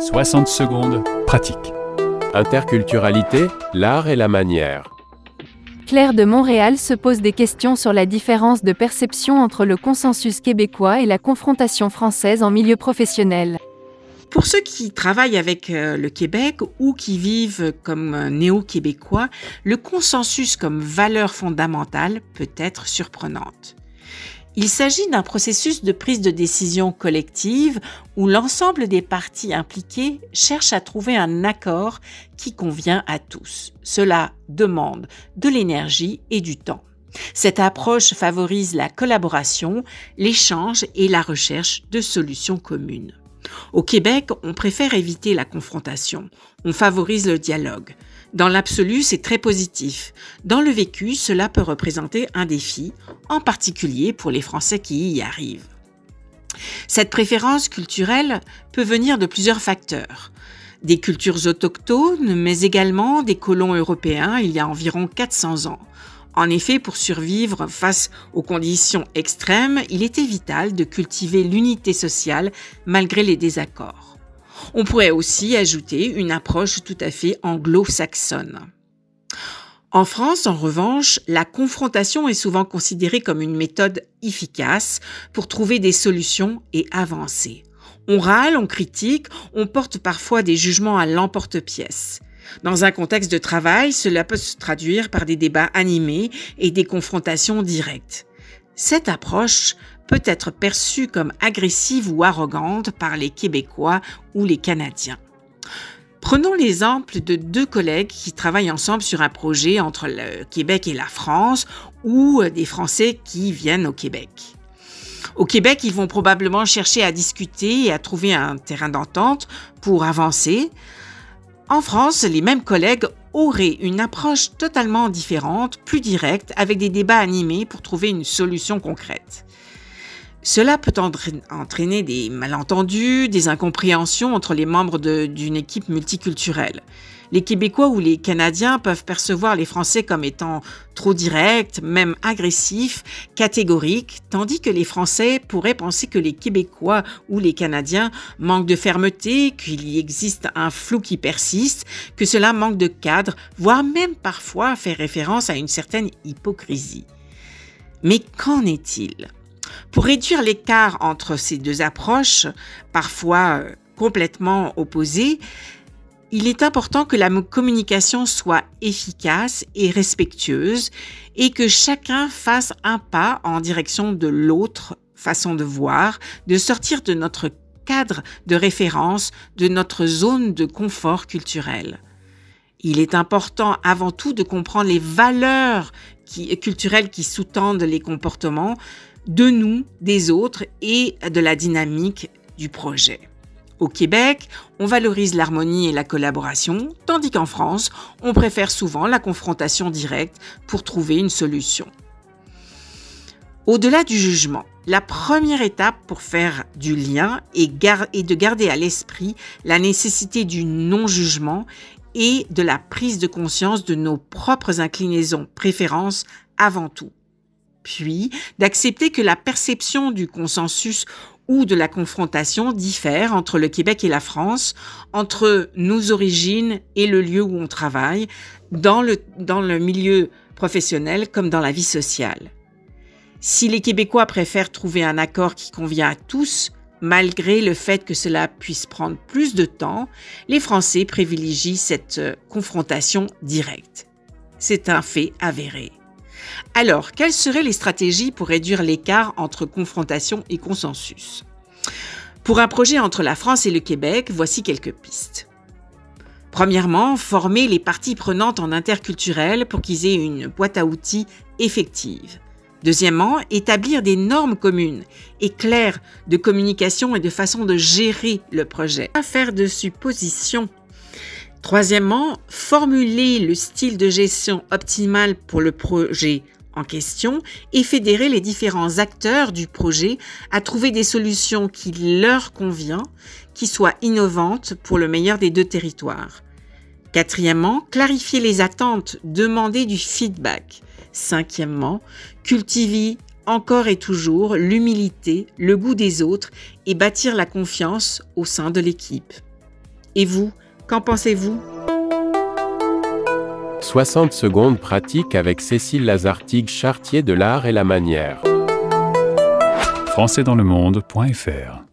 60 secondes, pratique. Interculturalité, l'art et la manière. Claire de Montréal se pose des questions sur la différence de perception entre le consensus québécois et la confrontation française en milieu professionnel. Pour ceux qui travaillent avec euh, le Québec ou qui vivent comme néo-québécois, le consensus comme valeur fondamentale peut être surprenante. Il s'agit d'un processus de prise de décision collective où l'ensemble des parties impliquées cherchent à trouver un accord qui convient à tous. Cela demande de l'énergie et du temps. Cette approche favorise la collaboration, l'échange et la recherche de solutions communes. Au Québec, on préfère éviter la confrontation, on favorise le dialogue. Dans l'absolu, c'est très positif. Dans le vécu, cela peut représenter un défi, en particulier pour les Français qui y arrivent. Cette préférence culturelle peut venir de plusieurs facteurs. Des cultures autochtones, mais également des colons européens il y a environ 400 ans. En effet, pour survivre face aux conditions extrêmes, il était vital de cultiver l'unité sociale malgré les désaccords. On pourrait aussi ajouter une approche tout à fait anglo-saxonne. En France, en revanche, la confrontation est souvent considérée comme une méthode efficace pour trouver des solutions et avancer. On râle, on critique, on porte parfois des jugements à l'emporte-pièce. Dans un contexte de travail, cela peut se traduire par des débats animés et des confrontations directes. Cette approche peut être perçue comme agressive ou arrogante par les Québécois ou les Canadiens. Prenons l'exemple de deux collègues qui travaillent ensemble sur un projet entre le Québec et la France ou des Français qui viennent au Québec. Au Québec, ils vont probablement chercher à discuter et à trouver un terrain d'entente pour avancer. En France, les mêmes collègues auraient une approche totalement différente, plus directe, avec des débats animés pour trouver une solution concrète. Cela peut entraîner des malentendus, des incompréhensions entre les membres d'une équipe multiculturelle. Les Québécois ou les Canadiens peuvent percevoir les Français comme étant trop directs, même agressifs, catégoriques, tandis que les Français pourraient penser que les Québécois ou les Canadiens manquent de fermeté, qu'il y existe un flou qui persiste, que cela manque de cadre, voire même parfois faire référence à une certaine hypocrisie. Mais qu'en est-il? Pour réduire l'écart entre ces deux approches, parfois euh, complètement opposées, il est important que la communication soit efficace et respectueuse et que chacun fasse un pas en direction de l'autre façon de voir, de sortir de notre cadre de référence, de notre zone de confort culturel. Il est important avant tout de comprendre les valeurs culturelles qui sous-tendent les comportements, de nous, des autres et de la dynamique du projet. Au Québec, on valorise l'harmonie et la collaboration, tandis qu'en France, on préfère souvent la confrontation directe pour trouver une solution. Au-delà du jugement, la première étape pour faire du lien est, de garder à l'esprit la nécessité du non-jugement et de la prise de conscience de nos propres inclinaisons, préférences avant tout puis d'accepter que la perception du consensus ou de la confrontation diffère entre le Québec et la France, entre nos origines et le lieu où on travaille, dans le, dans le milieu professionnel comme dans la vie sociale. Si les Québécois préfèrent trouver un accord qui convient à tous, malgré le fait que cela puisse prendre plus de temps, les Français privilégient cette euh, confrontation directe. C'est un fait avéré. Alors, quelles seraient les stratégies pour réduire l'écart entre confrontation et consensus? Pour un projet entre la France et le Québec, voici quelques pistes. Premièrement, former les parties prenantes en interculturel pour qu'ils aient une boîte à outils effective. Deuxièmement, établir des normes communes et claires de communication et de façon de gérer le projet. Pas de suppositions Troisièmement, formuler le style de gestion optimal pour le projet en question et fédérer les différents acteurs du projet à trouver des solutions qui leur conviennent, qui soient innovantes pour le meilleur des deux territoires. Quatrièmement, clarifier les attentes, demander du feedback. Cinquièmement, cultiver encore et toujours l'humilité, le goût des autres et bâtir la confiance au sein de l'équipe. Et vous, qu'en pensez-vous? 60 secondes pratiques avec Cécile Lazartigue Chartier de l'art et la manière. françaisdanslemonde.fr